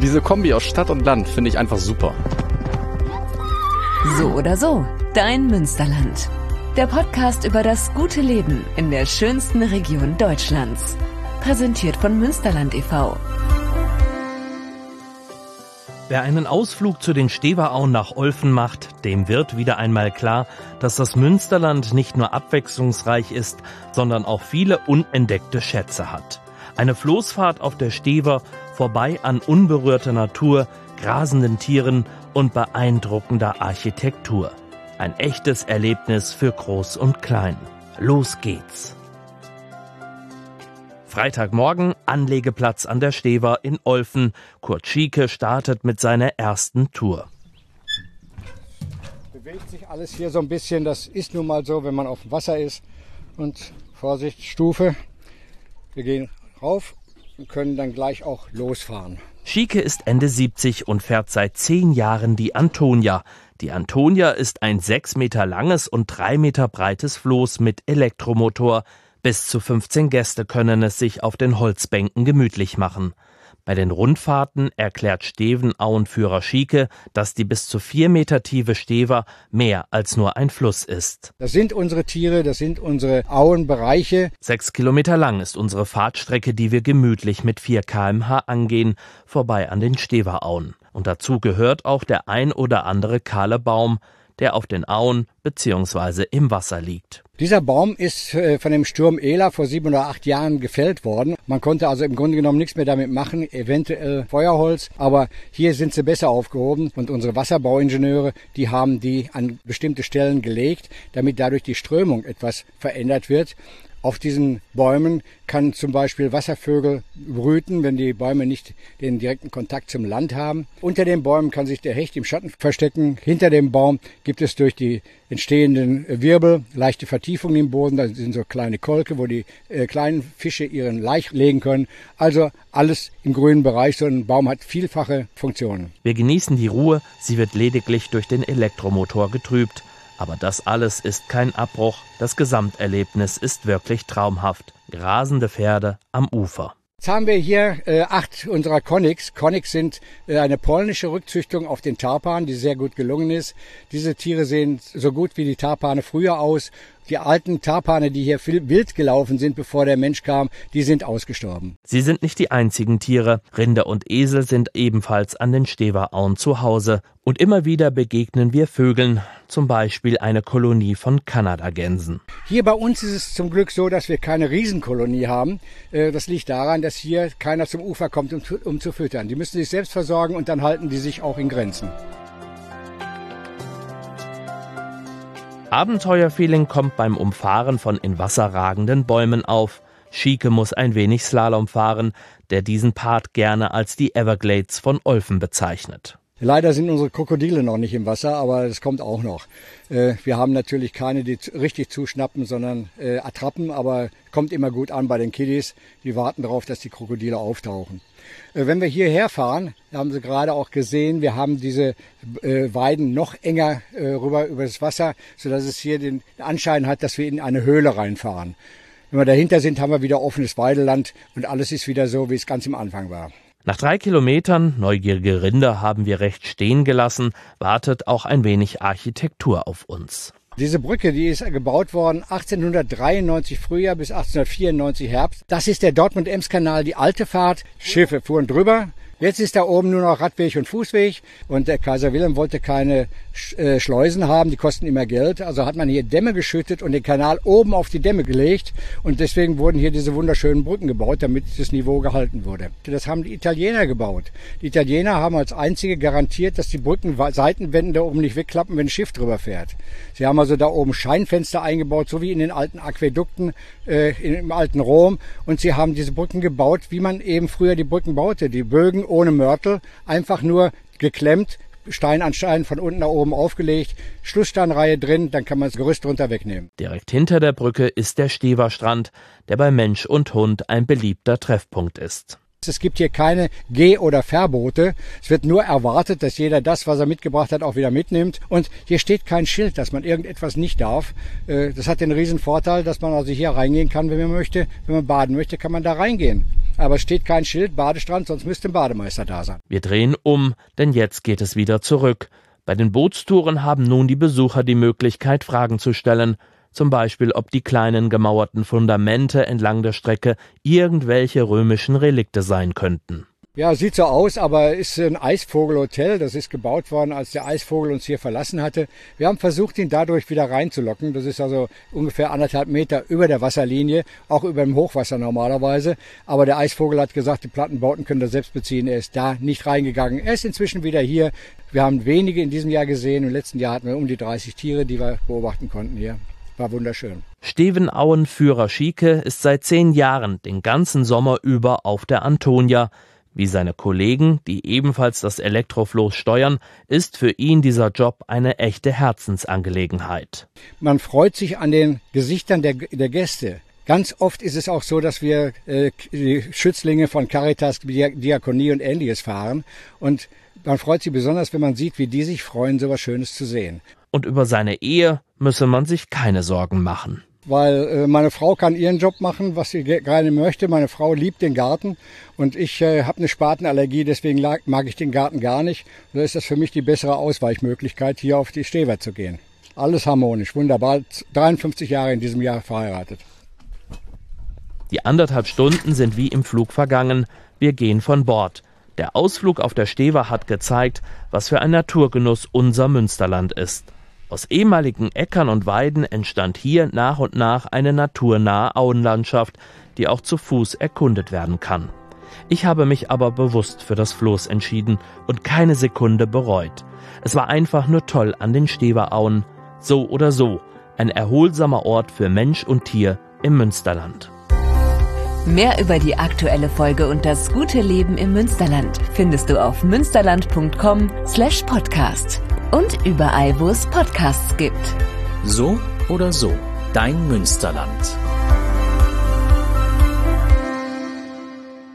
Diese Kombi aus Stadt und Land finde ich einfach super. So oder so, dein Münsterland. Der Podcast über das gute Leben in der schönsten Region Deutschlands. Präsentiert von Münsterland e.V. Wer einen Ausflug zu den Steverauen nach Olfen macht, dem wird wieder einmal klar, dass das Münsterland nicht nur abwechslungsreich ist, sondern auch viele unentdeckte Schätze hat. Eine Floßfahrt auf der Stever, vorbei an unberührter Natur, grasenden Tieren und beeindruckender Architektur. Ein echtes Erlebnis für Groß und Klein. Los geht's! Freitagmorgen Anlegeplatz an der Stever in Olfen. Kurt Schieke startet mit seiner ersten Tour. Bewegt sich alles hier so ein bisschen. Das ist nun mal so, wenn man auf dem Wasser ist. Und Vorsicht, Stufe. Wir gehen rauf und können dann gleich auch losfahren. Schieke ist Ende 70 und fährt seit zehn Jahren die Antonia. Die Antonia ist ein sechs Meter langes und drei Meter breites Floß mit Elektromotor. Bis zu 15 Gäste können es sich auf den Holzbänken gemütlich machen. Bei den Rundfahrten erklärt Steven-Auenführer Schieke, dass die bis zu vier Meter tiefe Stever mehr als nur ein Fluss ist. Das sind unsere Tiere, das sind unsere Auenbereiche. Sechs Kilometer lang ist unsere Fahrtstrecke, die wir gemütlich mit 4 kmh angehen, vorbei an den Steverauen. Und dazu gehört auch der ein oder andere kahle Baum, der auf den Auen bzw. im Wasser liegt. Dieser Baum ist äh, von dem Sturm Ela vor sieben oder acht Jahren gefällt worden. Man konnte also im Grunde genommen nichts mehr damit machen, eventuell Feuerholz, aber hier sind sie besser aufgehoben und unsere Wasserbauingenieure, die haben die an bestimmte Stellen gelegt, damit dadurch die Strömung etwas verändert wird. Auf diesen Bäumen kann zum Beispiel Wasservögel brüten, wenn die Bäume nicht den direkten Kontakt zum Land haben. Unter den Bäumen kann sich der Hecht im Schatten verstecken. Hinter dem Baum gibt es durch die entstehenden Wirbel leichte Vertiefungen im Boden. Da sind so kleine Kolke, wo die äh, kleinen Fische ihren Laich legen können. Also alles im grünen Bereich. So ein Baum hat vielfache Funktionen. Wir genießen die Ruhe. Sie wird lediglich durch den Elektromotor getrübt. Aber das alles ist kein Abbruch, das Gesamterlebnis ist wirklich traumhaft. Grasende Pferde am Ufer. Jetzt haben wir hier äh, acht unserer Conics. Conics sind äh, eine polnische Rückzüchtung auf den Tarpan, die sehr gut gelungen ist. Diese Tiere sehen so gut wie die Tarpane früher aus die alten Tarpane, die hier wild gelaufen sind, bevor der Mensch kam, die sind ausgestorben. Sie sind nicht die einzigen Tiere. Rinder und Esel sind ebenfalls an den Steverauen zu Hause. Und immer wieder begegnen wir Vögeln, zum Beispiel eine Kolonie von Kanadagänsen. Hier bei uns ist es zum Glück so, dass wir keine Riesenkolonie haben. Äh, das liegt daran, dass hier keiner zum Ufer kommt, um, um zu füttern. Die müssen sich selbst versorgen und dann halten die sich auch in Grenzen. Abenteuerfeeling kommt beim Umfahren von in Wasser ragenden Bäumen auf. Schieke muss ein wenig Slalom fahren, der diesen Part gerne als die Everglades von Olfen bezeichnet. Leider sind unsere Krokodile noch nicht im Wasser, aber das kommt auch noch. Äh, wir haben natürlich keine, die richtig zuschnappen, sondern äh, Attrappen, aber kommt immer gut an bei den Kiddies. Die warten darauf, dass die Krokodile auftauchen. Äh, wenn wir hierher fahren, haben Sie gerade auch gesehen, wir haben diese Weiden noch enger rüber über das Wasser, sodass es hier den Anschein hat, dass wir in eine Höhle reinfahren. Wenn wir dahinter sind, haben wir wieder offenes Weideland und alles ist wieder so, wie es ganz am Anfang war. Nach drei Kilometern, neugierige Rinder haben wir recht stehen gelassen, wartet auch ein wenig Architektur auf uns. Diese Brücke, die ist gebaut worden 1893 Frühjahr bis 1894 Herbst. Das ist der Dortmund-Ems-Kanal, die alte Fahrt. Schiffe fuhren drüber, Jetzt ist da oben nur noch Radweg und Fußweg und der Kaiser Wilhelm wollte keine äh, Schleusen haben, die kosten immer Geld. Also hat man hier Dämme geschüttet und den Kanal oben auf die Dämme gelegt und deswegen wurden hier diese wunderschönen Brücken gebaut, damit das Niveau gehalten wurde. Das haben die Italiener gebaut. Die Italiener haben als einzige garantiert, dass die Brücken Seitenwände da oben nicht wegklappen, wenn ein Schiff drüber fährt. Sie haben also da oben Scheinfenster eingebaut, so wie in den alten Aquädukten äh, im alten Rom und sie haben diese Brücken gebaut, wie man eben früher die Brücken baute. Die Bögen ohne Mörtel, einfach nur geklemmt, Stein an Stein von unten nach oben aufgelegt, Schlusssteinreihe drin, dann kann man das Gerüst drunter wegnehmen. Direkt hinter der Brücke ist der Steverstrand, der bei Mensch und Hund ein beliebter Treffpunkt ist. Es gibt hier keine Geh- oder Verbote. Es wird nur erwartet, dass jeder das, was er mitgebracht hat, auch wieder mitnimmt. Und hier steht kein Schild, dass man irgendetwas nicht darf. Äh, das hat den riesen Vorteil, dass man also hier reingehen kann, wenn man möchte. Wenn man baden möchte, kann man da reingehen. Aber steht kein Schild Badestrand, sonst müsste ein Bademeister da sein. Wir drehen um, denn jetzt geht es wieder zurück. Bei den Bootstouren haben nun die Besucher die Möglichkeit, Fragen zu stellen. Zum Beispiel, ob die kleinen gemauerten Fundamente entlang der Strecke irgendwelche römischen Relikte sein könnten. Ja, sieht so aus, aber ist ein Eisvogelhotel. Das ist gebaut worden, als der Eisvogel uns hier verlassen hatte. Wir haben versucht, ihn dadurch wieder reinzulocken. Das ist also ungefähr anderthalb Meter über der Wasserlinie, auch über dem Hochwasser normalerweise. Aber der Eisvogel hat gesagt, die Plattenbauten können das selbst beziehen. Er ist da nicht reingegangen. Er ist inzwischen wieder hier. Wir haben wenige in diesem Jahr gesehen. Im letzten Jahr hatten wir um die 30 Tiere, die wir beobachten konnten hier. War wunderschön. Steven Auenführer Schieke ist seit zehn Jahren den ganzen Sommer über auf der Antonia. Wie seine Kollegen, die ebenfalls das Elektrofloß steuern, ist für ihn dieser Job eine echte Herzensangelegenheit. Man freut sich an den Gesichtern der, der Gäste. Ganz oft ist es auch so, dass wir äh, die Schützlinge von Caritas, Diakonie und ähnliches fahren. Und man freut sich besonders, wenn man sieht, wie die sich freuen, so was Schönes zu sehen. Und über seine Ehe müsse man sich keine Sorgen machen weil äh, meine Frau kann ihren Job machen, was sie gerne möchte. Meine Frau liebt den Garten und ich äh, habe eine Spatenallergie, deswegen mag ich den Garten gar nicht. Da ist das für mich die bessere Ausweichmöglichkeit, hier auf die Stever zu gehen. Alles harmonisch, wunderbar. 53 Jahre in diesem Jahr verheiratet. Die anderthalb Stunden sind wie im Flug vergangen. Wir gehen von Bord. Der Ausflug auf der Stever hat gezeigt, was für ein Naturgenuss unser Münsterland ist. Aus ehemaligen Äckern und Weiden entstand hier nach und nach eine naturnahe Auenlandschaft, die auch zu Fuß erkundet werden kann. Ich habe mich aber bewusst für das Floß entschieden und keine Sekunde bereut. Es war einfach nur toll an den Steverauen. So oder so, ein erholsamer Ort für Mensch und Tier im Münsterland. Mehr über die aktuelle Folge und das gute Leben im Münsterland findest du auf münsterland.com slash podcast und überall, wo es Podcasts gibt. So oder so, dein Münsterland.